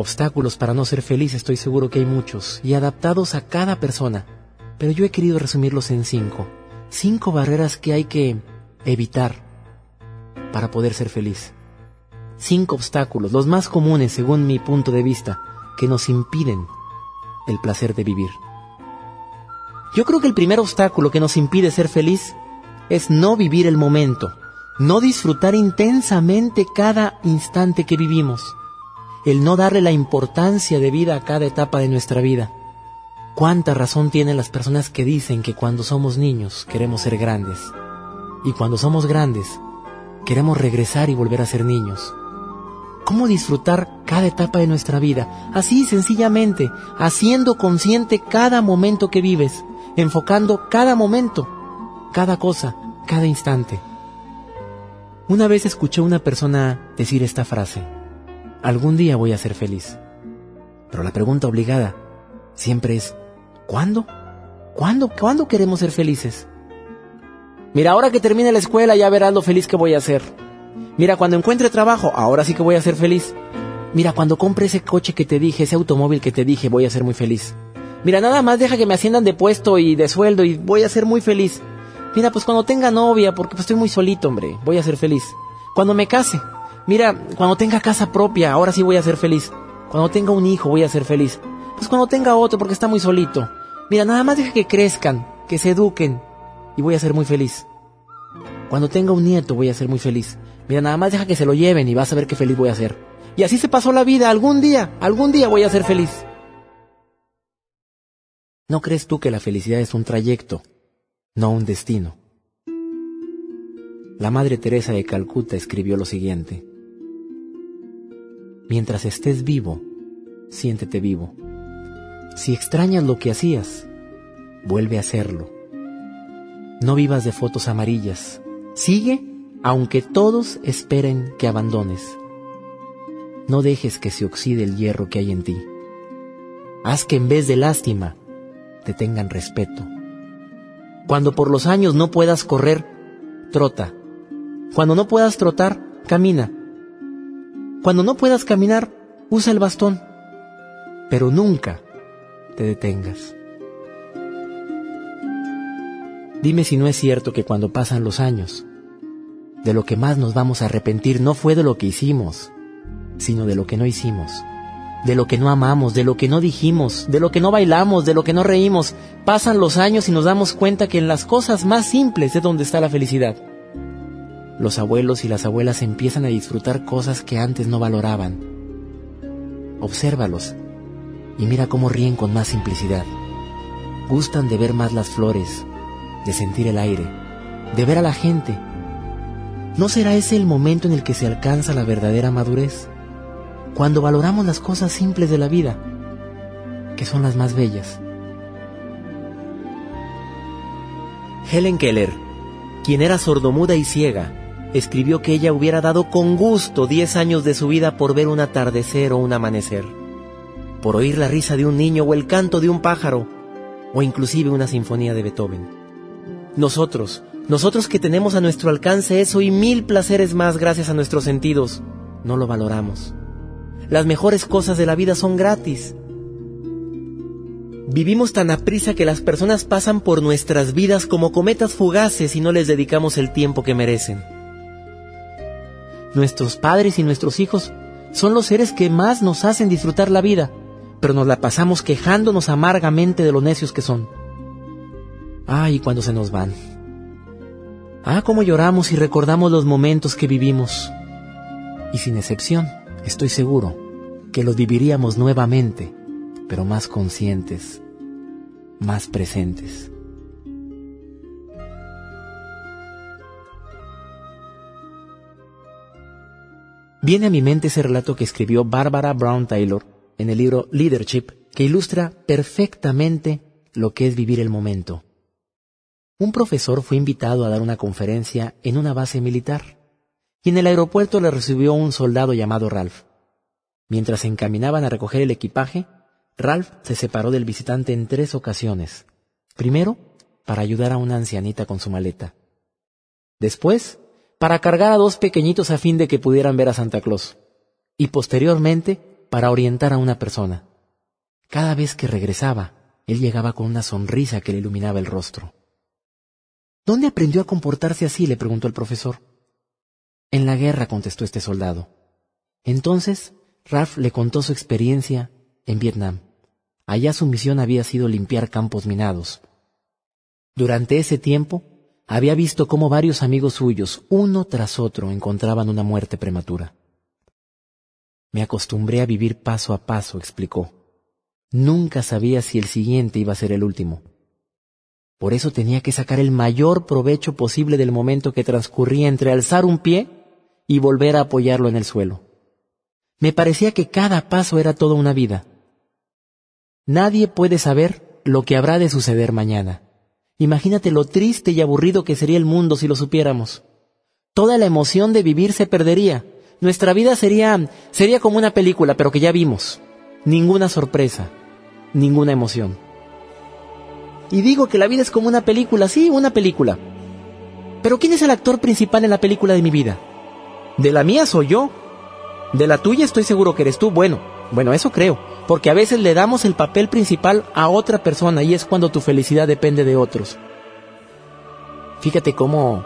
Obstáculos para no ser feliz estoy seguro que hay muchos, y adaptados a cada persona, pero yo he querido resumirlos en cinco. Cinco barreras que hay que evitar para poder ser feliz. Cinco obstáculos, los más comunes según mi punto de vista, que nos impiden el placer de vivir. Yo creo que el primer obstáculo que nos impide ser feliz es no vivir el momento, no disfrutar intensamente cada instante que vivimos el no darle la importancia de vida a cada etapa de nuestra vida. ¿Cuánta razón tienen las personas que dicen que cuando somos niños queremos ser grandes? Y cuando somos grandes, queremos regresar y volver a ser niños. ¿Cómo disfrutar cada etapa de nuestra vida? Así sencillamente, haciendo consciente cada momento que vives, enfocando cada momento, cada cosa, cada instante. Una vez escuché a una persona decir esta frase algún día voy a ser feliz. Pero la pregunta obligada siempre es, ¿cuándo? ¿Cuándo? ¿Cuándo queremos ser felices? Mira, ahora que termine la escuela ya verás lo feliz que voy a ser. Mira, cuando encuentre trabajo, ahora sí que voy a ser feliz. Mira, cuando compre ese coche que te dije, ese automóvil que te dije, voy a ser muy feliz. Mira, nada más deja que me asciendan de puesto y de sueldo y voy a ser muy feliz. Mira, pues cuando tenga novia, porque pues estoy muy solito, hombre, voy a ser feliz. Cuando me case, Mira, cuando tenga casa propia, ahora sí voy a ser feliz. Cuando tenga un hijo, voy a ser feliz. Pues cuando tenga otro, porque está muy solito. Mira, nada más deja que crezcan, que se eduquen, y voy a ser muy feliz. Cuando tenga un nieto, voy a ser muy feliz. Mira, nada más deja que se lo lleven y vas a ver qué feliz voy a ser. Y así se pasó la vida. Algún día, algún día voy a ser feliz. ¿No crees tú que la felicidad es un trayecto, no un destino? La Madre Teresa de Calcuta escribió lo siguiente. Mientras estés vivo, siéntete vivo. Si extrañas lo que hacías, vuelve a hacerlo. No vivas de fotos amarillas. Sigue aunque todos esperen que abandones. No dejes que se oxide el hierro que hay en ti. Haz que en vez de lástima te tengan respeto. Cuando por los años no puedas correr, trota. Cuando no puedas trotar, camina. Cuando no puedas caminar, usa el bastón, pero nunca te detengas. Dime si no es cierto que cuando pasan los años, de lo que más nos vamos a arrepentir no fue de lo que hicimos, sino de lo que no hicimos, de lo que no amamos, de lo que no dijimos, de lo que no bailamos, de lo que no reímos. Pasan los años y nos damos cuenta que en las cosas más simples es donde está la felicidad los abuelos y las abuelas empiezan a disfrutar cosas que antes no valoraban. Obsérvalos y mira cómo ríen con más simplicidad. Gustan de ver más las flores, de sentir el aire, de ver a la gente. ¿No será ese el momento en el que se alcanza la verdadera madurez? Cuando valoramos las cosas simples de la vida, que son las más bellas. Helen Keller, quien era sordomuda y ciega, escribió que ella hubiera dado con gusto diez años de su vida por ver un atardecer o un amanecer, por oír la risa de un niño o el canto de un pájaro, o inclusive una sinfonía de Beethoven. Nosotros, nosotros que tenemos a nuestro alcance eso y mil placeres más gracias a nuestros sentidos, no lo valoramos. Las mejores cosas de la vida son gratis. Vivimos tan aprisa que las personas pasan por nuestras vidas como cometas fugaces y no les dedicamos el tiempo que merecen. Nuestros padres y nuestros hijos son los seres que más nos hacen disfrutar la vida, pero nos la pasamos quejándonos amargamente de lo necios que son. Ay, cuando se nos van. Ah, cómo lloramos y recordamos los momentos que vivimos. Y sin excepción, estoy seguro que los viviríamos nuevamente, pero más conscientes, más presentes. Viene a mi mente ese relato que escribió Barbara Brown Taylor en el libro Leadership, que ilustra perfectamente lo que es vivir el momento. Un profesor fue invitado a dar una conferencia en una base militar, y en el aeropuerto le recibió un soldado llamado Ralph. Mientras se encaminaban a recoger el equipaje, Ralph se separó del visitante en tres ocasiones. Primero, para ayudar a una ancianita con su maleta. Después, para cargar a dos pequeñitos a fin de que pudieran ver a Santa Claus. Y posteriormente, para orientar a una persona. Cada vez que regresaba, él llegaba con una sonrisa que le iluminaba el rostro. ¿Dónde aprendió a comportarse así? le preguntó el profesor. En la guerra, contestó este soldado. Entonces, Ralph le contó su experiencia en Vietnam. Allá su misión había sido limpiar campos minados. Durante ese tiempo, había visto cómo varios amigos suyos, uno tras otro, encontraban una muerte prematura. Me acostumbré a vivir paso a paso, explicó. Nunca sabía si el siguiente iba a ser el último. Por eso tenía que sacar el mayor provecho posible del momento que transcurría entre alzar un pie y volver a apoyarlo en el suelo. Me parecía que cada paso era toda una vida. Nadie puede saber lo que habrá de suceder mañana. Imagínate lo triste y aburrido que sería el mundo si lo supiéramos. Toda la emoción de vivir se perdería. Nuestra vida sería sería como una película, pero que ya vimos. Ninguna sorpresa, ninguna emoción. Y digo que la vida es como una película, sí, una película. Pero ¿quién es el actor principal en la película de mi vida? De la mía soy yo. De la tuya estoy seguro que eres tú. Bueno, bueno, eso creo. Porque a veces le damos el papel principal a otra persona y es cuando tu felicidad depende de otros. Fíjate cómo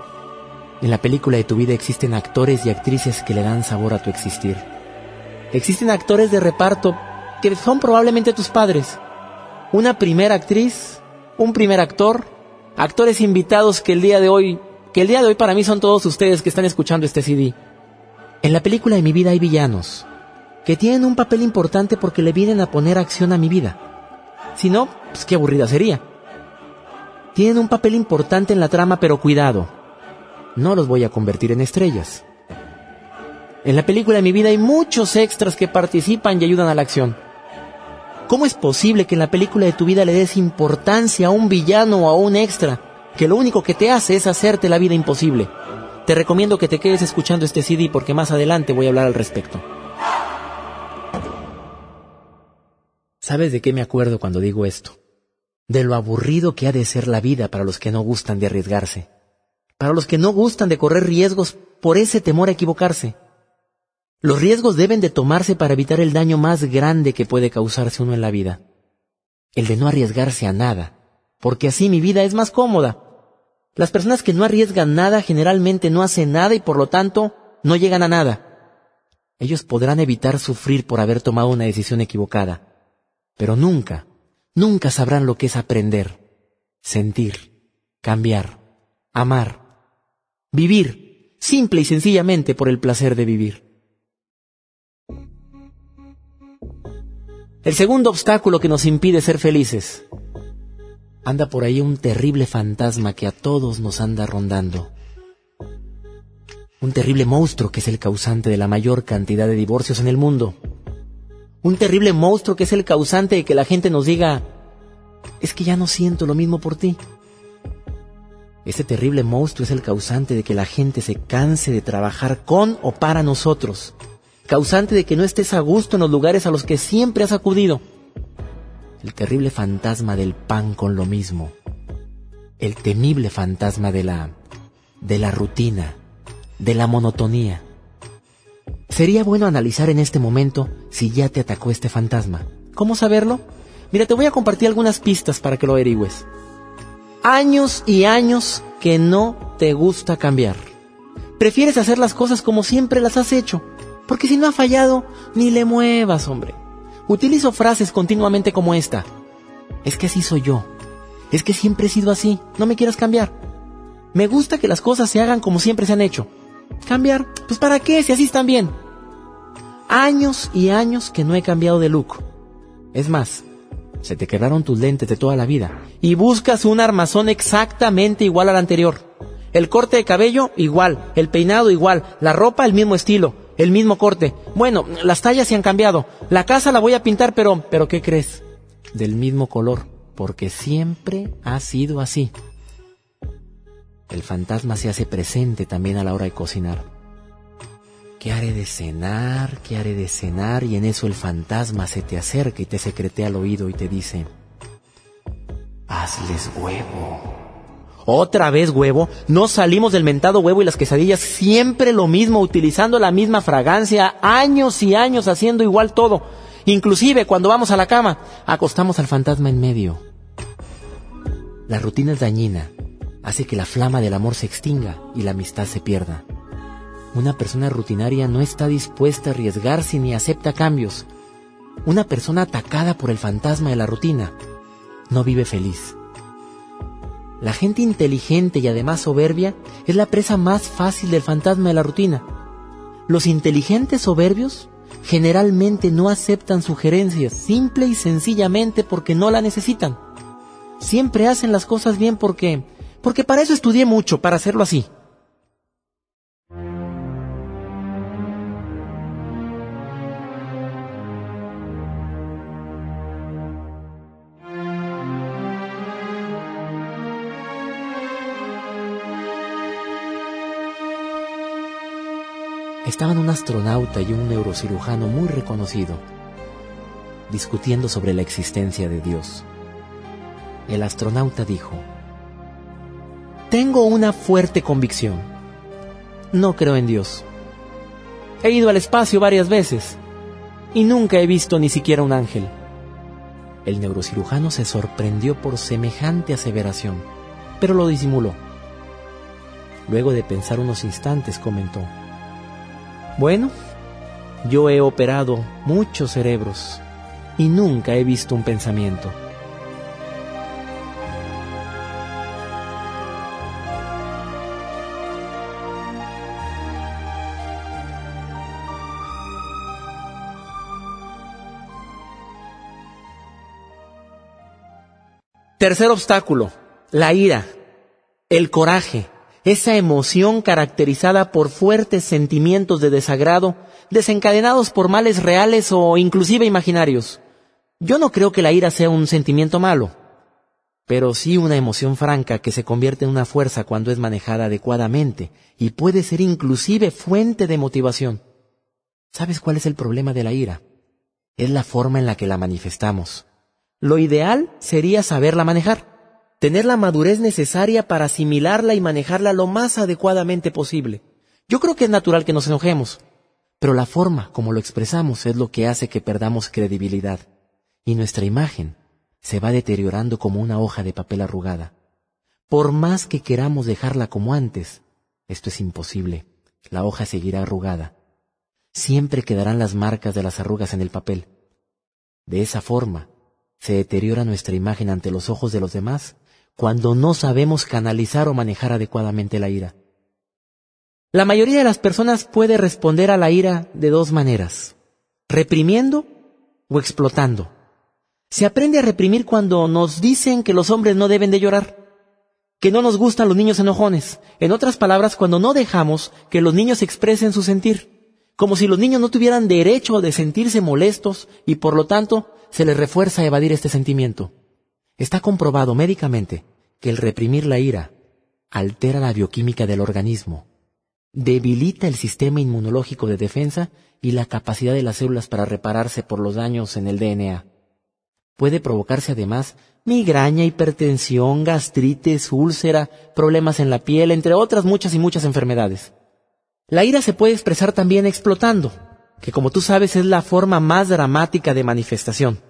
en la película de tu vida existen actores y actrices que le dan sabor a tu existir. Existen actores de reparto que son probablemente tus padres. Una primera actriz, un primer actor, actores invitados que el día de hoy, que el día de hoy para mí son todos ustedes que están escuchando este CD. En la película de mi vida hay villanos que tienen un papel importante porque le vienen a poner acción a mi vida. Si no, pues qué aburrida sería. Tienen un papel importante en la trama, pero cuidado, no los voy a convertir en estrellas. En la película de mi vida hay muchos extras que participan y ayudan a la acción. ¿Cómo es posible que en la película de tu vida le des importancia a un villano o a un extra que lo único que te hace es hacerte la vida imposible? Te recomiendo que te quedes escuchando este CD porque más adelante voy a hablar al respecto. ¿Sabes de qué me acuerdo cuando digo esto? De lo aburrido que ha de ser la vida para los que no gustan de arriesgarse, para los que no gustan de correr riesgos por ese temor a equivocarse. Los riesgos deben de tomarse para evitar el daño más grande que puede causarse uno en la vida, el de no arriesgarse a nada, porque así mi vida es más cómoda. Las personas que no arriesgan nada generalmente no hacen nada y por lo tanto no llegan a nada. Ellos podrán evitar sufrir por haber tomado una decisión equivocada pero nunca, nunca sabrán lo que es aprender, sentir, cambiar, amar, vivir, simple y sencillamente por el placer de vivir. El segundo obstáculo que nos impide ser felices. Anda por ahí un terrible fantasma que a todos nos anda rondando. Un terrible monstruo que es el causante de la mayor cantidad de divorcios en el mundo un terrible monstruo que es el causante de que la gente nos diga, es que ya no siento lo mismo por ti. Ese terrible monstruo es el causante de que la gente se canse de trabajar con o para nosotros, causante de que no estés a gusto en los lugares a los que siempre has acudido. El terrible fantasma del pan con lo mismo, el temible fantasma de la de la rutina, de la monotonía. Sería bueno analizar en este momento si ya te atacó este fantasma. ¿Cómo saberlo? Mira, te voy a compartir algunas pistas para que lo averigües. Años y años que no te gusta cambiar. Prefieres hacer las cosas como siempre las has hecho. Porque si no ha fallado, ni le muevas, hombre. Utilizo frases continuamente como esta. Es que así soy yo. Es que siempre he sido así. No me quieras cambiar. Me gusta que las cosas se hagan como siempre se han hecho. ¿Cambiar? Pues para qué si así están bien años y años que no he cambiado de look. Es más, se te quedaron tus lentes de toda la vida y buscas un armazón exactamente igual al anterior. El corte de cabello igual, el peinado igual, la ropa el mismo estilo, el mismo corte. Bueno, las tallas se han cambiado. La casa la voy a pintar, pero, pero ¿qué crees? Del mismo color, porque siempre ha sido así. El fantasma se hace presente también a la hora de cocinar. ¿Qué haré de cenar? ¿Qué haré de cenar? Y en eso el fantasma se te acerca y te secretea al oído y te dice, hazles huevo. Otra vez huevo, no salimos del mentado huevo y las quesadillas, siempre lo mismo, utilizando la misma fragancia, años y años haciendo igual todo. Inclusive cuando vamos a la cama, acostamos al fantasma en medio. La rutina es dañina, hace que la flama del amor se extinga y la amistad se pierda. Una persona rutinaria no está dispuesta a arriesgarse ni acepta cambios. Una persona atacada por el fantasma de la rutina no vive feliz. La gente inteligente y además soberbia es la presa más fácil del fantasma de la rutina. Los inteligentes soberbios generalmente no aceptan sugerencias simple y sencillamente porque no la necesitan. Siempre hacen las cosas bien porque porque para eso estudié mucho, para hacerlo así. estaban un astronauta y un neurocirujano muy reconocido discutiendo sobre la existencia de Dios. El astronauta dijo, Tengo una fuerte convicción. No creo en Dios. He ido al espacio varias veces y nunca he visto ni siquiera un ángel. El neurocirujano se sorprendió por semejante aseveración, pero lo disimuló. Luego de pensar unos instantes comentó, bueno, yo he operado muchos cerebros y nunca he visto un pensamiento. Tercer obstáculo, la ira, el coraje, esa emoción caracterizada por fuertes sentimientos de desagrado, desencadenados por males reales o inclusive imaginarios. Yo no creo que la ira sea un sentimiento malo, pero sí una emoción franca que se convierte en una fuerza cuando es manejada adecuadamente y puede ser inclusive fuente de motivación. ¿Sabes cuál es el problema de la ira? Es la forma en la que la manifestamos. Lo ideal sería saberla manejar tener la madurez necesaria para asimilarla y manejarla lo más adecuadamente posible. Yo creo que es natural que nos enojemos, pero la forma como lo expresamos es lo que hace que perdamos credibilidad y nuestra imagen se va deteriorando como una hoja de papel arrugada. Por más que queramos dejarla como antes, esto es imposible. La hoja seguirá arrugada. Siempre quedarán las marcas de las arrugas en el papel. De esa forma, se deteriora nuestra imagen ante los ojos de los demás cuando no sabemos canalizar o manejar adecuadamente la ira. La mayoría de las personas puede responder a la ira de dos maneras, reprimiendo o explotando. Se aprende a reprimir cuando nos dicen que los hombres no deben de llorar, que no nos gustan los niños enojones, en otras palabras, cuando no dejamos que los niños expresen su sentir, como si los niños no tuvieran derecho de sentirse molestos y por lo tanto se les refuerza a evadir este sentimiento. Está comprobado médicamente que el reprimir la ira altera la bioquímica del organismo, debilita el sistema inmunológico de defensa y la capacidad de las células para repararse por los daños en el DNA. Puede provocarse además migraña, hipertensión, gastritis, úlcera, problemas en la piel, entre otras muchas y muchas enfermedades. La ira se puede expresar también explotando, que como tú sabes es la forma más dramática de manifestación.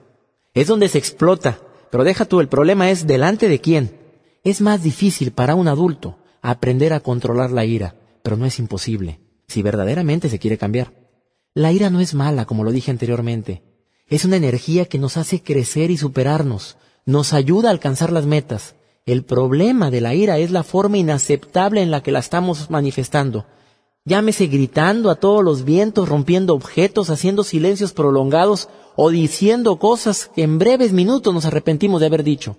Es donde se explota pero deja tú, el problema es delante de quién. Es más difícil para un adulto aprender a controlar la ira, pero no es imposible, si verdaderamente se quiere cambiar. La ira no es mala, como lo dije anteriormente. Es una energía que nos hace crecer y superarnos, nos ayuda a alcanzar las metas. El problema de la ira es la forma inaceptable en la que la estamos manifestando. Llámese gritando a todos los vientos, rompiendo objetos, haciendo silencios prolongados o diciendo cosas que en breves minutos nos arrepentimos de haber dicho.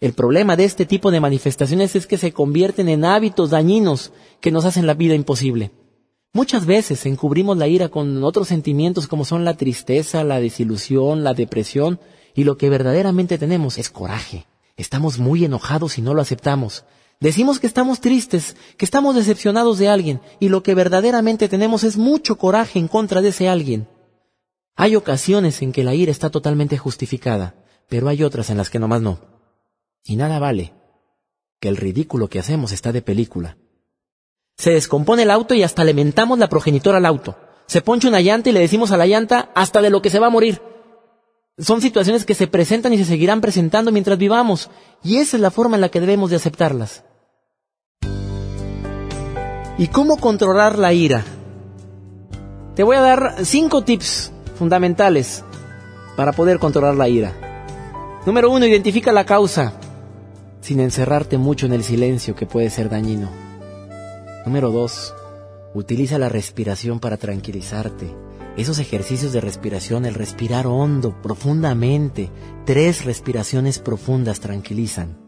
El problema de este tipo de manifestaciones es que se convierten en hábitos dañinos que nos hacen la vida imposible. Muchas veces encubrimos la ira con otros sentimientos como son la tristeza, la desilusión, la depresión, y lo que verdaderamente tenemos es coraje. Estamos muy enojados y no lo aceptamos. Decimos que estamos tristes, que estamos decepcionados de alguien, y lo que verdaderamente tenemos es mucho coraje en contra de ese alguien. Hay ocasiones en que la ira está totalmente justificada, pero hay otras en las que nomás no. Y nada vale, que el ridículo que hacemos está de película. Se descompone el auto y hasta le mentamos la progenitora al auto. Se poncha una llanta y le decimos a la llanta hasta de lo que se va a morir. Son situaciones que se presentan y se seguirán presentando mientras vivamos, y esa es la forma en la que debemos de aceptarlas. ¿Y cómo controlar la ira? Te voy a dar cinco tips fundamentales para poder controlar la ira. Número uno, identifica la causa sin encerrarte mucho en el silencio que puede ser dañino. Número dos, utiliza la respiración para tranquilizarte. Esos ejercicios de respiración, el respirar hondo, profundamente, tres respiraciones profundas tranquilizan.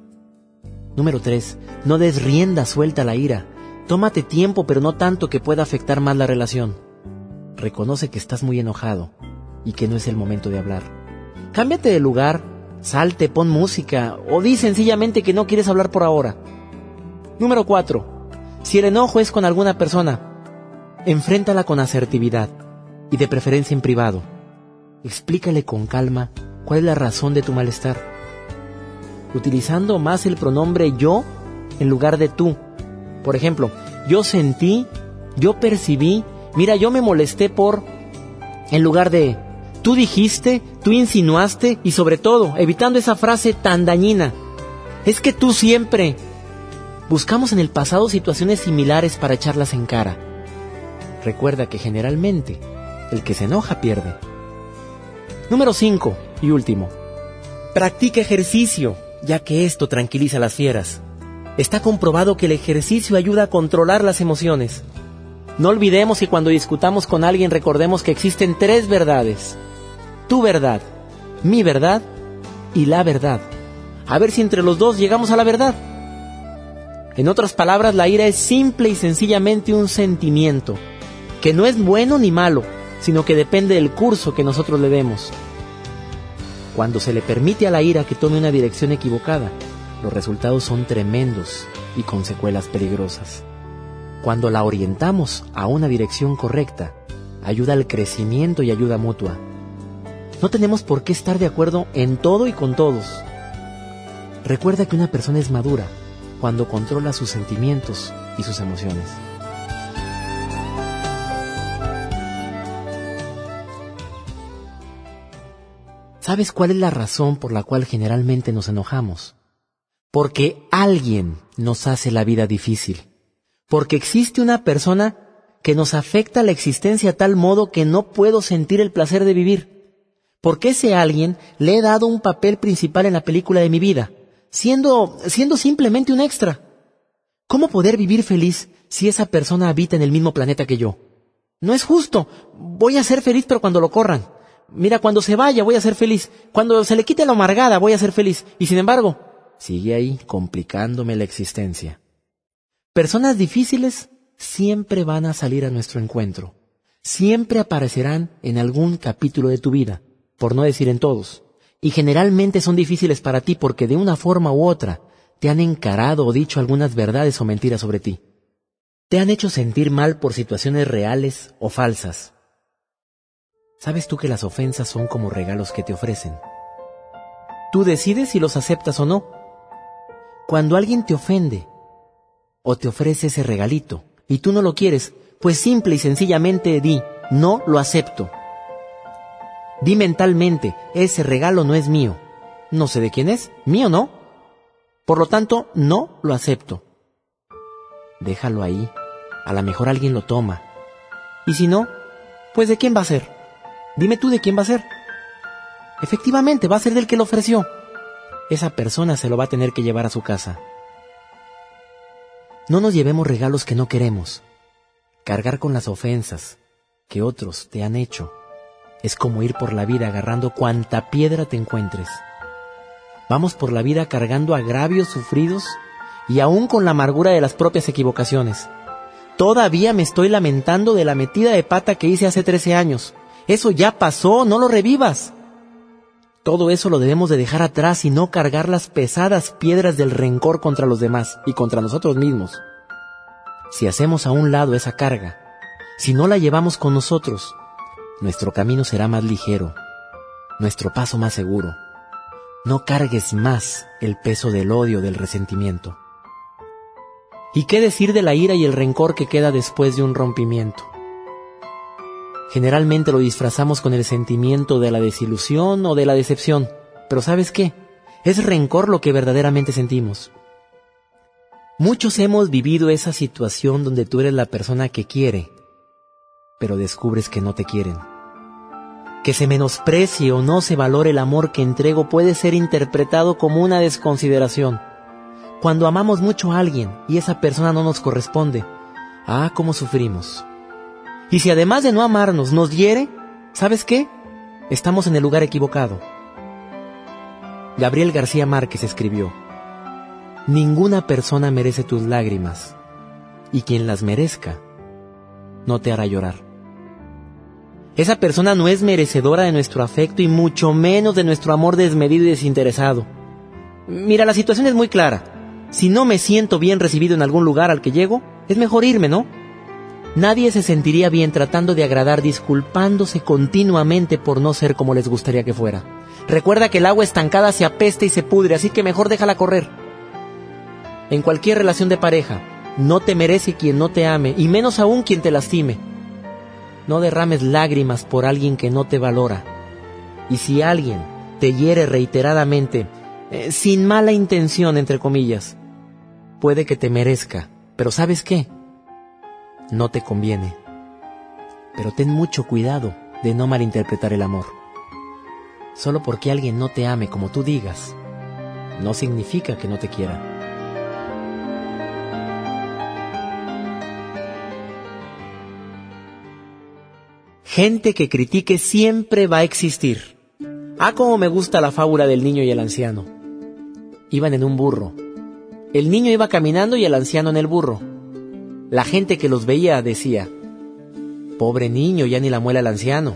Número tres, no des rienda suelta a la ira. Tómate tiempo, pero no tanto que pueda afectar más la relación. Reconoce que estás muy enojado y que no es el momento de hablar. Cámbiate de lugar, salte, pon música o di sencillamente que no quieres hablar por ahora. Número 4. Si el enojo es con alguna persona, enfréntala con asertividad y de preferencia en privado. Explícale con calma cuál es la razón de tu malestar, utilizando más el pronombre yo en lugar de tú. Por ejemplo, yo sentí, yo percibí, Mira, yo me molesté por, en lugar de, tú dijiste, tú insinuaste y sobre todo, evitando esa frase tan dañina. Es que tú siempre. Buscamos en el pasado situaciones similares para echarlas en cara. Recuerda que generalmente el que se enoja pierde. Número 5 y último. Practica ejercicio, ya que esto tranquiliza a las fieras. Está comprobado que el ejercicio ayuda a controlar las emociones. No olvidemos que cuando discutamos con alguien recordemos que existen tres verdades. Tu verdad, mi verdad y la verdad. A ver si entre los dos llegamos a la verdad. En otras palabras, la ira es simple y sencillamente un sentimiento, que no es bueno ni malo, sino que depende del curso que nosotros le demos. Cuando se le permite a la ira que tome una dirección equivocada, los resultados son tremendos y con secuelas peligrosas. Cuando la orientamos a una dirección correcta, ayuda al crecimiento y ayuda mutua. No tenemos por qué estar de acuerdo en todo y con todos. Recuerda que una persona es madura cuando controla sus sentimientos y sus emociones. ¿Sabes cuál es la razón por la cual generalmente nos enojamos? Porque alguien nos hace la vida difícil porque existe una persona que nos afecta la existencia a tal modo que no puedo sentir el placer de vivir. Porque ese alguien le he dado un papel principal en la película de mi vida, siendo, siendo simplemente un extra. ¿Cómo poder vivir feliz si esa persona habita en el mismo planeta que yo? No es justo. Voy a ser feliz pero cuando lo corran. Mira, cuando se vaya voy a ser feliz. Cuando se le quite la amargada voy a ser feliz. Y sin embargo, sigue ahí complicándome la existencia. Personas difíciles siempre van a salir a nuestro encuentro. Siempre aparecerán en algún capítulo de tu vida, por no decir en todos. Y generalmente son difíciles para ti porque de una forma u otra te han encarado o dicho algunas verdades o mentiras sobre ti. Te han hecho sentir mal por situaciones reales o falsas. ¿Sabes tú que las ofensas son como regalos que te ofrecen? Tú decides si los aceptas o no. Cuando alguien te ofende, o te ofrece ese regalito y tú no lo quieres, pues simple y sencillamente di, no lo acepto. Di mentalmente, ese regalo no es mío. No sé de quién es, mío no. Por lo tanto, no lo acepto. Déjalo ahí. A lo mejor alguien lo toma. Y si no, pues ¿de quién va a ser? Dime tú de quién va a ser. Efectivamente, va a ser del que lo ofreció. Esa persona se lo va a tener que llevar a su casa. No nos llevemos regalos que no queremos. Cargar con las ofensas que otros te han hecho es como ir por la vida agarrando cuanta piedra te encuentres. Vamos por la vida cargando agravios sufridos y aún con la amargura de las propias equivocaciones. Todavía me estoy lamentando de la metida de pata que hice hace 13 años. Eso ya pasó, no lo revivas. Todo eso lo debemos de dejar atrás y no cargar las pesadas piedras del rencor contra los demás y contra nosotros mismos. Si hacemos a un lado esa carga, si no la llevamos con nosotros, nuestro camino será más ligero, nuestro paso más seguro. No cargues más el peso del odio, del resentimiento. ¿Y qué decir de la ira y el rencor que queda después de un rompimiento? Generalmente lo disfrazamos con el sentimiento de la desilusión o de la decepción, pero ¿sabes qué? Es rencor lo que verdaderamente sentimos. Muchos hemos vivido esa situación donde tú eres la persona que quiere, pero descubres que no te quieren. Que se menosprecie o no se valore el amor que entrego puede ser interpretado como una desconsideración. Cuando amamos mucho a alguien y esa persona no nos corresponde, ah, cómo sufrimos. Y si además de no amarnos nos hiere, ¿sabes qué? Estamos en el lugar equivocado. Gabriel García Márquez escribió, Ninguna persona merece tus lágrimas, y quien las merezca, no te hará llorar. Esa persona no es merecedora de nuestro afecto y mucho menos de nuestro amor desmedido y desinteresado. Mira, la situación es muy clara. Si no me siento bien recibido en algún lugar al que llego, es mejor irme, ¿no? Nadie se sentiría bien tratando de agradar disculpándose continuamente por no ser como les gustaría que fuera. Recuerda que el agua estancada se apesta y se pudre, así que mejor déjala correr. En cualquier relación de pareja, no te merece quien no te ame, y menos aún quien te lastime. No derrames lágrimas por alguien que no te valora. Y si alguien te hiere reiteradamente, eh, sin mala intención, entre comillas, puede que te merezca, pero ¿sabes qué? No te conviene. Pero ten mucho cuidado de no malinterpretar el amor. Solo porque alguien no te ame como tú digas, no significa que no te quiera. Gente que critique siempre va a existir. Ah, como me gusta la fábula del niño y el anciano. Iban en un burro. El niño iba caminando y el anciano en el burro. La gente que los veía decía, pobre niño, ya ni la muela el anciano.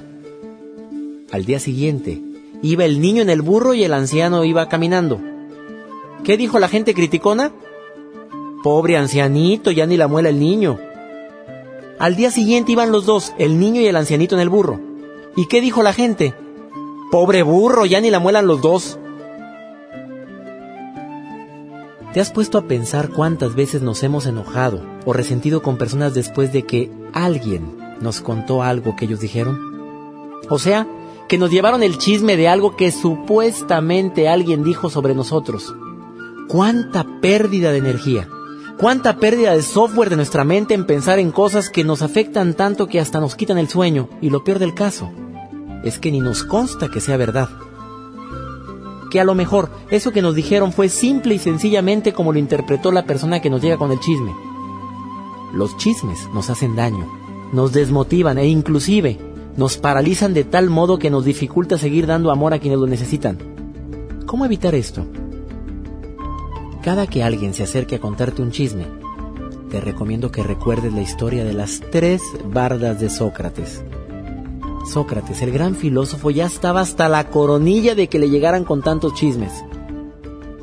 Al día siguiente, iba el niño en el burro y el anciano iba caminando. ¿Qué dijo la gente criticona? Pobre ancianito, ya ni la muela el niño. Al día siguiente iban los dos, el niño y el ancianito en el burro. ¿Y qué dijo la gente? Pobre burro, ya ni la muelan los dos. ¿Te has puesto a pensar cuántas veces nos hemos enojado o resentido con personas después de que alguien nos contó algo que ellos dijeron? O sea, que nos llevaron el chisme de algo que supuestamente alguien dijo sobre nosotros. ¿Cuánta pérdida de energía? Cuánta pérdida de software de nuestra mente en pensar en cosas que nos afectan tanto que hasta nos quitan el sueño. Y lo peor del caso es que ni nos consta que sea verdad. Que a lo mejor eso que nos dijeron fue simple y sencillamente como lo interpretó la persona que nos llega con el chisme. Los chismes nos hacen daño, nos desmotivan e inclusive nos paralizan de tal modo que nos dificulta seguir dando amor a quienes lo necesitan. ¿Cómo evitar esto? Cada que alguien se acerque a contarte un chisme, te recomiendo que recuerdes la historia de las tres bardas de Sócrates. Sócrates, el gran filósofo, ya estaba hasta la coronilla de que le llegaran con tantos chismes.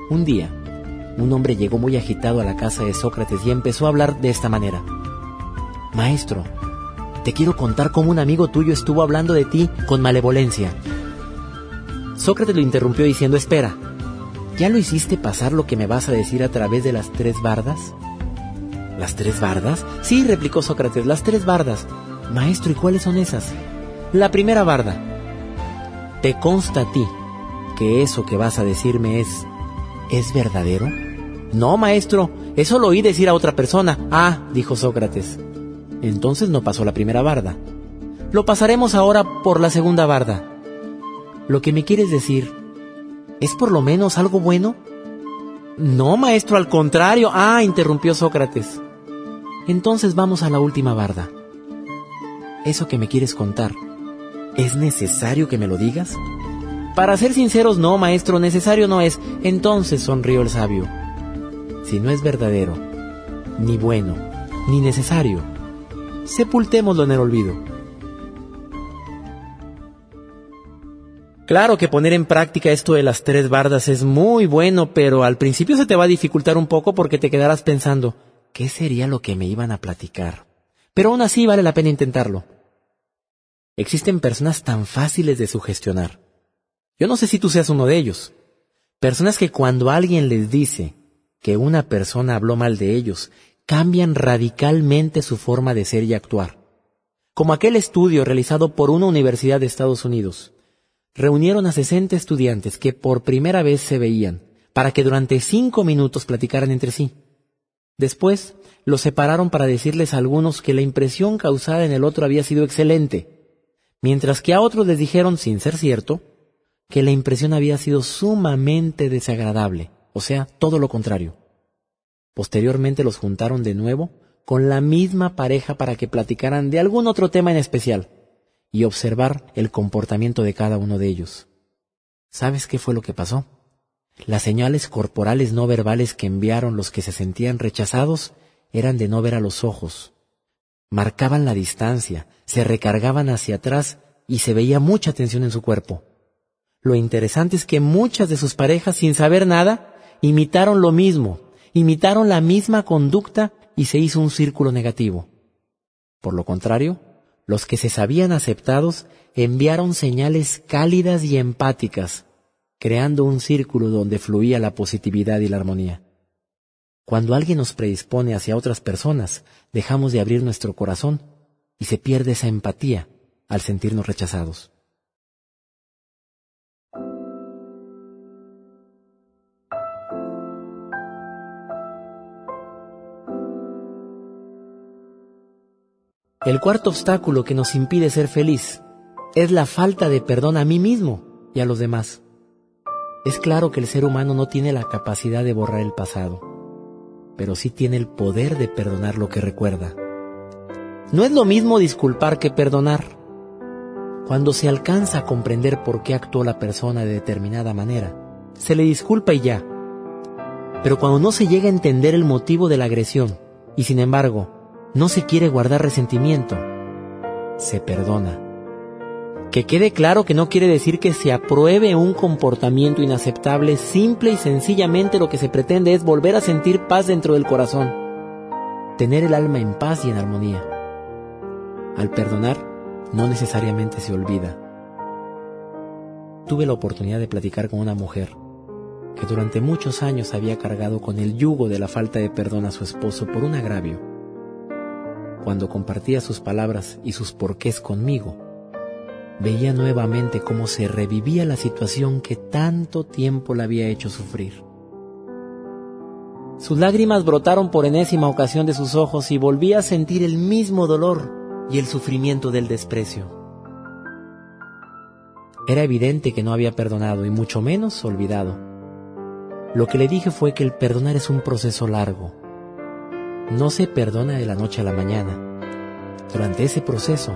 Un día, un hombre llegó muy agitado a la casa de Sócrates y empezó a hablar de esta manera. Maestro, te quiero contar cómo un amigo tuyo estuvo hablando de ti con malevolencia. Sócrates lo interrumpió diciendo, espera, ¿Ya lo hiciste pasar lo que me vas a decir a través de las tres bardas? ¿Las tres bardas? Sí, replicó Sócrates, las tres bardas. Maestro, ¿y cuáles son esas? La primera barda. ¿Te consta a ti que eso que vas a decirme es... ¿es verdadero? No, maestro, eso lo oí decir a otra persona. Ah, dijo Sócrates. Entonces no pasó la primera barda. Lo pasaremos ahora por la segunda barda. Lo que me quieres decir ¿Es por lo menos algo bueno? No, maestro, al contrario. Ah, interrumpió Sócrates. Entonces vamos a la última barda. Eso que me quieres contar, ¿es necesario que me lo digas? Para ser sinceros, no, maestro, necesario no es. Entonces sonrió el sabio. Si no es verdadero, ni bueno, ni necesario. Sepultémoslo en el olvido. Claro que poner en práctica esto de las tres bardas es muy bueno, pero al principio se te va a dificultar un poco porque te quedarás pensando, ¿qué sería lo que me iban a platicar? Pero aún así vale la pena intentarlo. Existen personas tan fáciles de sugestionar. Yo no sé si tú seas uno de ellos. Personas que cuando alguien les dice que una persona habló mal de ellos, cambian radicalmente su forma de ser y actuar. Como aquel estudio realizado por una universidad de Estados Unidos reunieron a 60 estudiantes que por primera vez se veían para que durante cinco minutos platicaran entre sí. Después los separaron para decirles a algunos que la impresión causada en el otro había sido excelente, mientras que a otros les dijeron, sin ser cierto, que la impresión había sido sumamente desagradable, o sea, todo lo contrario. Posteriormente los juntaron de nuevo con la misma pareja para que platicaran de algún otro tema en especial y observar el comportamiento de cada uno de ellos. ¿Sabes qué fue lo que pasó? Las señales corporales no verbales que enviaron los que se sentían rechazados eran de no ver a los ojos. Marcaban la distancia, se recargaban hacia atrás y se veía mucha tensión en su cuerpo. Lo interesante es que muchas de sus parejas, sin saber nada, imitaron lo mismo, imitaron la misma conducta y se hizo un círculo negativo. Por lo contrario, los que se sabían aceptados enviaron señales cálidas y empáticas, creando un círculo donde fluía la positividad y la armonía. Cuando alguien nos predispone hacia otras personas, dejamos de abrir nuestro corazón y se pierde esa empatía al sentirnos rechazados. El cuarto obstáculo que nos impide ser feliz es la falta de perdón a mí mismo y a los demás. Es claro que el ser humano no tiene la capacidad de borrar el pasado, pero sí tiene el poder de perdonar lo que recuerda. No es lo mismo disculpar que perdonar. Cuando se alcanza a comprender por qué actuó la persona de determinada manera, se le disculpa y ya. Pero cuando no se llega a entender el motivo de la agresión, y sin embargo no se quiere guardar resentimiento, se perdona. Que quede claro que no quiere decir que se apruebe un comportamiento inaceptable, simple y sencillamente lo que se pretende es volver a sentir paz dentro del corazón, tener el alma en paz y en armonía. Al perdonar, no necesariamente se olvida. Tuve la oportunidad de platicar con una mujer que durante muchos años había cargado con el yugo de la falta de perdón a su esposo por un agravio cuando compartía sus palabras y sus porqués conmigo, veía nuevamente cómo se revivía la situación que tanto tiempo la había hecho sufrir. Sus lágrimas brotaron por enésima ocasión de sus ojos y volvía a sentir el mismo dolor y el sufrimiento del desprecio. Era evidente que no había perdonado y mucho menos olvidado. Lo que le dije fue que el perdonar es un proceso largo, no se perdona de la noche a la mañana. Durante ese proceso,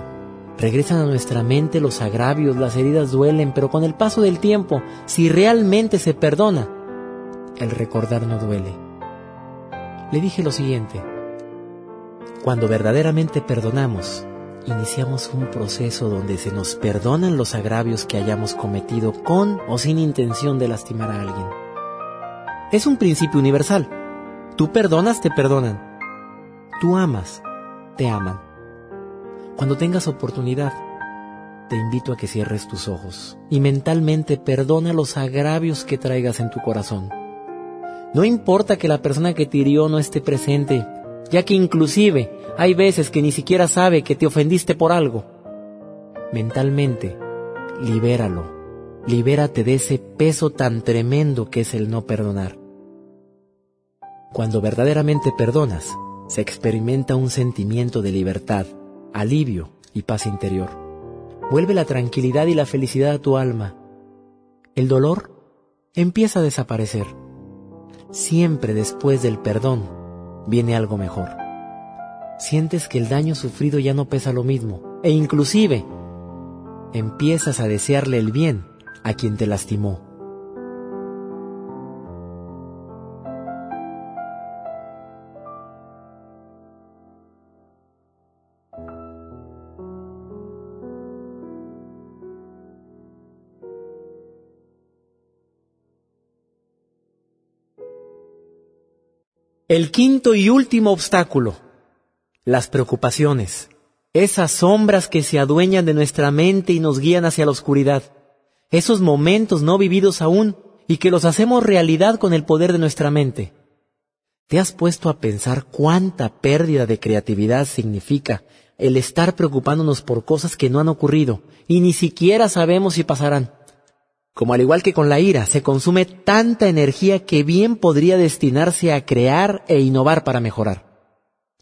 regresan a nuestra mente los agravios, las heridas duelen, pero con el paso del tiempo, si realmente se perdona, el recordar no duele. Le dije lo siguiente, cuando verdaderamente perdonamos, iniciamos un proceso donde se nos perdonan los agravios que hayamos cometido con o sin intención de lastimar a alguien. Es un principio universal. Tú perdonas, te perdonan tú amas, te aman. Cuando tengas oportunidad, te invito a que cierres tus ojos y mentalmente perdona los agravios que traigas en tu corazón. No importa que la persona que te hirió no esté presente, ya que inclusive hay veces que ni siquiera sabe que te ofendiste por algo. Mentalmente, libéralo, libérate de ese peso tan tremendo que es el no perdonar. Cuando verdaderamente perdonas, se experimenta un sentimiento de libertad, alivio y paz interior. Vuelve la tranquilidad y la felicidad a tu alma. El dolor empieza a desaparecer. Siempre después del perdón viene algo mejor. Sientes que el daño sufrido ya no pesa lo mismo e inclusive empiezas a desearle el bien a quien te lastimó. El quinto y último obstáculo, las preocupaciones, esas sombras que se adueñan de nuestra mente y nos guían hacia la oscuridad, esos momentos no vividos aún y que los hacemos realidad con el poder de nuestra mente. ¿Te has puesto a pensar cuánta pérdida de creatividad significa el estar preocupándonos por cosas que no han ocurrido y ni siquiera sabemos si pasarán? Como al igual que con la ira, se consume tanta energía que bien podría destinarse a crear e innovar para mejorar.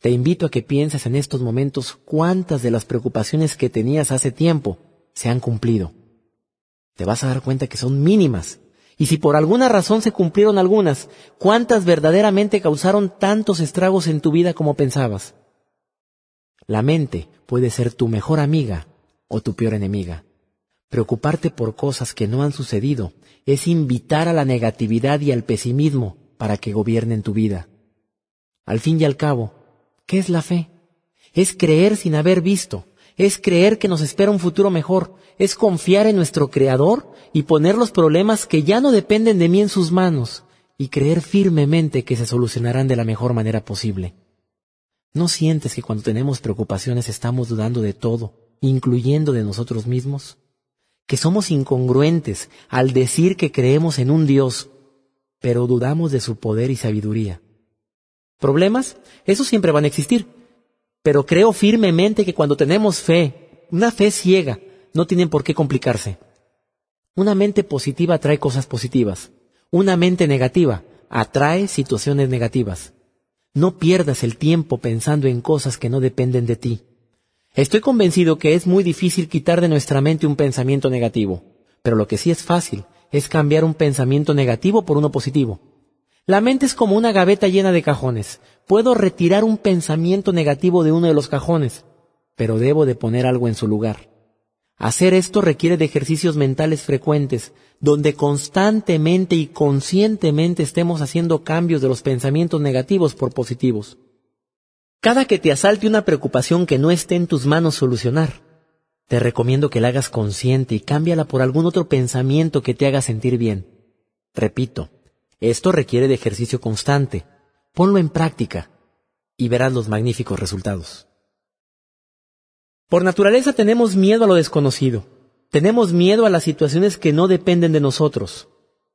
Te invito a que pienses en estos momentos cuántas de las preocupaciones que tenías hace tiempo se han cumplido. Te vas a dar cuenta que son mínimas. Y si por alguna razón se cumplieron algunas, ¿cuántas verdaderamente causaron tantos estragos en tu vida como pensabas? La mente puede ser tu mejor amiga o tu peor enemiga. Preocuparte por cosas que no han sucedido es invitar a la negatividad y al pesimismo para que gobiernen tu vida. Al fin y al cabo, ¿qué es la fe? Es creer sin haber visto, es creer que nos espera un futuro mejor, es confiar en nuestro Creador y poner los problemas que ya no dependen de mí en sus manos y creer firmemente que se solucionarán de la mejor manera posible. ¿No sientes que cuando tenemos preocupaciones estamos dudando de todo, incluyendo de nosotros mismos? Que somos incongruentes al decir que creemos en un Dios, pero dudamos de su poder y sabiduría. ¿Problemas? Eso siempre van a existir. Pero creo firmemente que cuando tenemos fe, una fe ciega, no tienen por qué complicarse. Una mente positiva atrae cosas positivas. Una mente negativa atrae situaciones negativas. No pierdas el tiempo pensando en cosas que no dependen de ti. Estoy convencido que es muy difícil quitar de nuestra mente un pensamiento negativo, pero lo que sí es fácil es cambiar un pensamiento negativo por uno positivo. La mente es como una gaveta llena de cajones. Puedo retirar un pensamiento negativo de uno de los cajones, pero debo de poner algo en su lugar. Hacer esto requiere de ejercicios mentales frecuentes, donde constantemente y conscientemente estemos haciendo cambios de los pensamientos negativos por positivos. Cada que te asalte una preocupación que no esté en tus manos solucionar, te recomiendo que la hagas consciente y cámbiala por algún otro pensamiento que te haga sentir bien. Repito, esto requiere de ejercicio constante. Ponlo en práctica y verás los magníficos resultados. Por naturaleza tenemos miedo a lo desconocido. Tenemos miedo a las situaciones que no dependen de nosotros.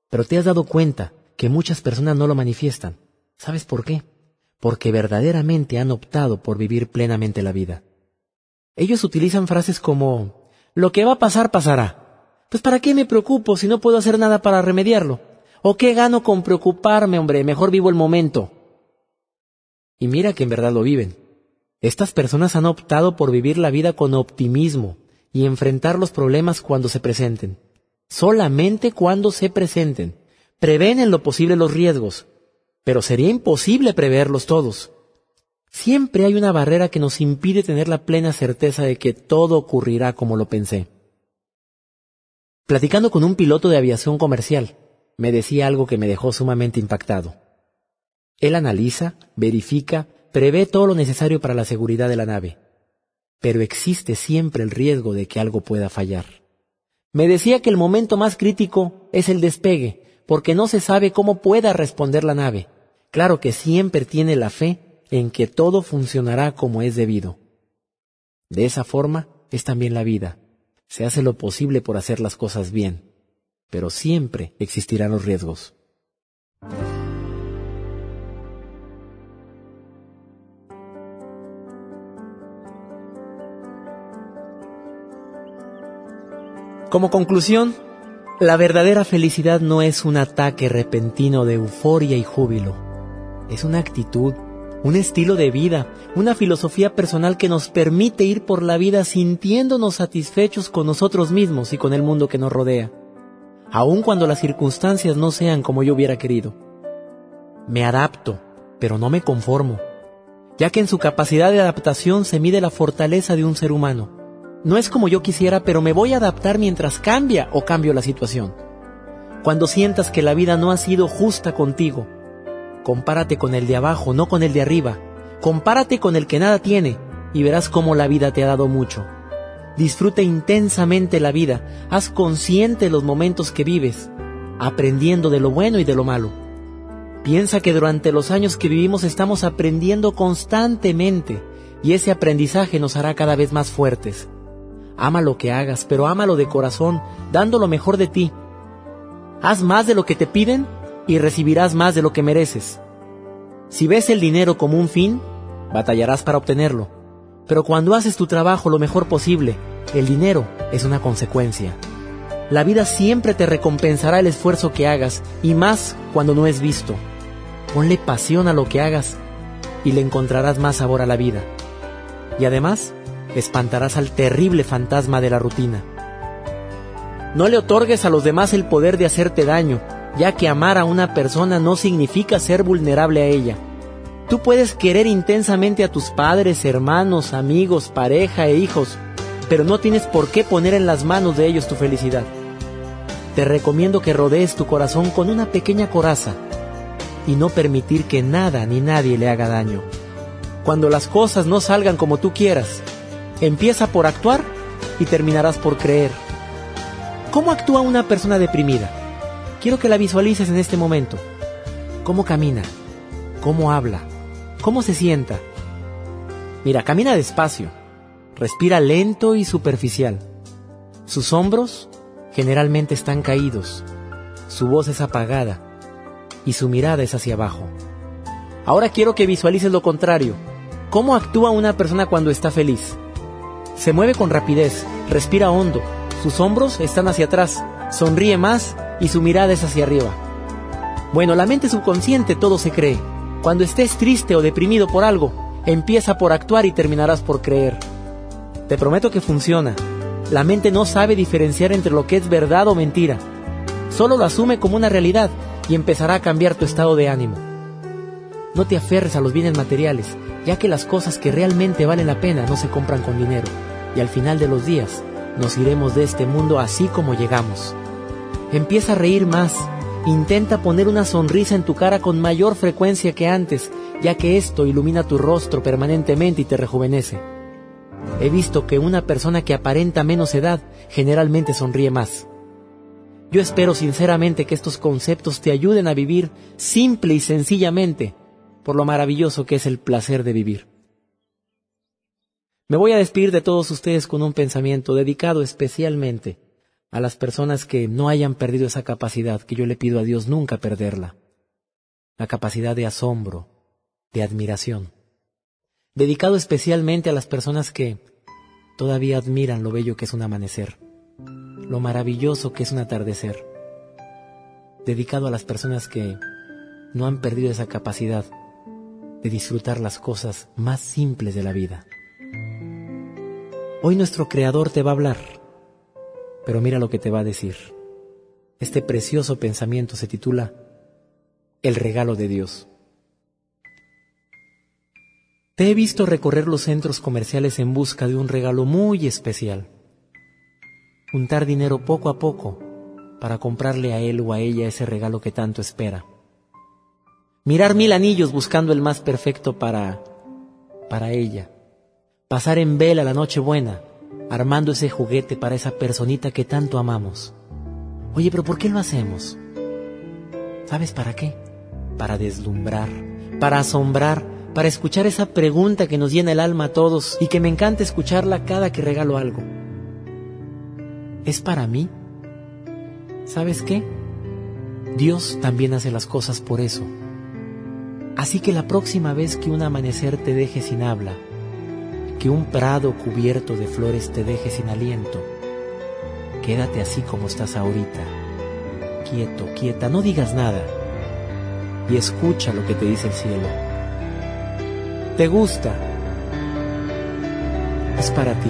Pero te has dado cuenta que muchas personas no lo manifiestan. ¿Sabes por qué? Porque verdaderamente han optado por vivir plenamente la vida. Ellos utilizan frases como lo que va a pasar pasará. Pues ¿para qué me preocupo si no puedo hacer nada para remediarlo? ¿O qué gano con preocuparme, hombre? Mejor vivo el momento. Y mira que en verdad lo viven. Estas personas han optado por vivir la vida con optimismo y enfrentar los problemas cuando se presenten. Solamente cuando se presenten. Prevén en lo posible los riesgos, pero sería imposible preverlos todos. Siempre hay una barrera que nos impide tener la plena certeza de que todo ocurrirá como lo pensé. Platicando con un piloto de aviación comercial, me decía algo que me dejó sumamente impactado. Él analiza, verifica, prevé todo lo necesario para la seguridad de la nave, pero existe siempre el riesgo de que algo pueda fallar. Me decía que el momento más crítico es el despegue, porque no se sabe cómo pueda responder la nave, Claro que siempre tiene la fe en que todo funcionará como es debido. De esa forma es también la vida. Se hace lo posible por hacer las cosas bien, pero siempre existirán los riesgos. Como conclusión, la verdadera felicidad no es un ataque repentino de euforia y júbilo es una actitud, un estilo de vida, una filosofía personal que nos permite ir por la vida sintiéndonos satisfechos con nosotros mismos y con el mundo que nos rodea, aun cuando las circunstancias no sean como yo hubiera querido. Me adapto, pero no me conformo, ya que en su capacidad de adaptación se mide la fortaleza de un ser humano. No es como yo quisiera, pero me voy a adaptar mientras cambia o cambio la situación. Cuando sientas que la vida no ha sido justa contigo, Compárate con el de abajo, no con el de arriba. Compárate con el que nada tiene y verás cómo la vida te ha dado mucho. Disfruta intensamente la vida, haz consciente los momentos que vives, aprendiendo de lo bueno y de lo malo. Piensa que durante los años que vivimos estamos aprendiendo constantemente y ese aprendizaje nos hará cada vez más fuertes. Ama lo que hagas, pero ámalo de corazón, dando lo mejor de ti. Haz más de lo que te piden y recibirás más de lo que mereces. Si ves el dinero como un fin, batallarás para obtenerlo. Pero cuando haces tu trabajo lo mejor posible, el dinero es una consecuencia. La vida siempre te recompensará el esfuerzo que hagas y más cuando no es visto. Ponle pasión a lo que hagas y le encontrarás más sabor a la vida. Y además, espantarás al terrible fantasma de la rutina. No le otorgues a los demás el poder de hacerte daño, ya que amar a una persona no significa ser vulnerable a ella. Tú puedes querer intensamente a tus padres, hermanos, amigos, pareja e hijos, pero no tienes por qué poner en las manos de ellos tu felicidad. Te recomiendo que rodees tu corazón con una pequeña coraza y no permitir que nada ni nadie le haga daño. Cuando las cosas no salgan como tú quieras, empieza por actuar y terminarás por creer. ¿Cómo actúa una persona deprimida? Quiero que la visualices en este momento. ¿Cómo camina? ¿Cómo habla? ¿Cómo se sienta? Mira, camina despacio, respira lento y superficial. Sus hombros generalmente están caídos, su voz es apagada y su mirada es hacia abajo. Ahora quiero que visualices lo contrario. ¿Cómo actúa una persona cuando está feliz? Se mueve con rapidez, respira hondo, sus hombros están hacia atrás, sonríe más y su mirada es hacia arriba. Bueno, la mente subconsciente todo se cree. Cuando estés triste o deprimido por algo, empieza por actuar y terminarás por creer. Te prometo que funciona. La mente no sabe diferenciar entre lo que es verdad o mentira. Solo lo asume como una realidad y empezará a cambiar tu estado de ánimo. No te aferres a los bienes materiales, ya que las cosas que realmente valen la pena no se compran con dinero, y al final de los días nos iremos de este mundo así como llegamos. Empieza a reír más, intenta poner una sonrisa en tu cara con mayor frecuencia que antes, ya que esto ilumina tu rostro permanentemente y te rejuvenece. He visto que una persona que aparenta menos edad generalmente sonríe más. Yo espero sinceramente que estos conceptos te ayuden a vivir simple y sencillamente por lo maravilloso que es el placer de vivir. Me voy a despedir de todos ustedes con un pensamiento dedicado especialmente a las personas que no hayan perdido esa capacidad que yo le pido a Dios nunca perderla, la capacidad de asombro, de admiración. Dedicado especialmente a las personas que todavía admiran lo bello que es un amanecer lo maravilloso que es un atardecer, dedicado a las personas que no han perdido esa capacidad de disfrutar las cosas más simples de la vida. Hoy nuestro Creador te va a hablar, pero mira lo que te va a decir. Este precioso pensamiento se titula El regalo de Dios. Te he visto recorrer los centros comerciales en busca de un regalo muy especial juntar dinero poco a poco para comprarle a él o a ella ese regalo que tanto espera. Mirar mil anillos buscando el más perfecto para para ella. Pasar en vela la noche buena, armando ese juguete para esa personita que tanto amamos. Oye, pero ¿por qué lo hacemos? ¿Sabes para qué? Para deslumbrar, para asombrar, para escuchar esa pregunta que nos llena el alma a todos y que me encanta escucharla cada que regalo algo es para mí. ¿Sabes qué? Dios también hace las cosas por eso. Así que la próxima vez que un amanecer te deje sin habla, que un prado cubierto de flores te deje sin aliento, quédate así como estás ahorita, quieto, quieta, no digas nada y escucha lo que te dice el cielo. ¿Te gusta? Es para ti.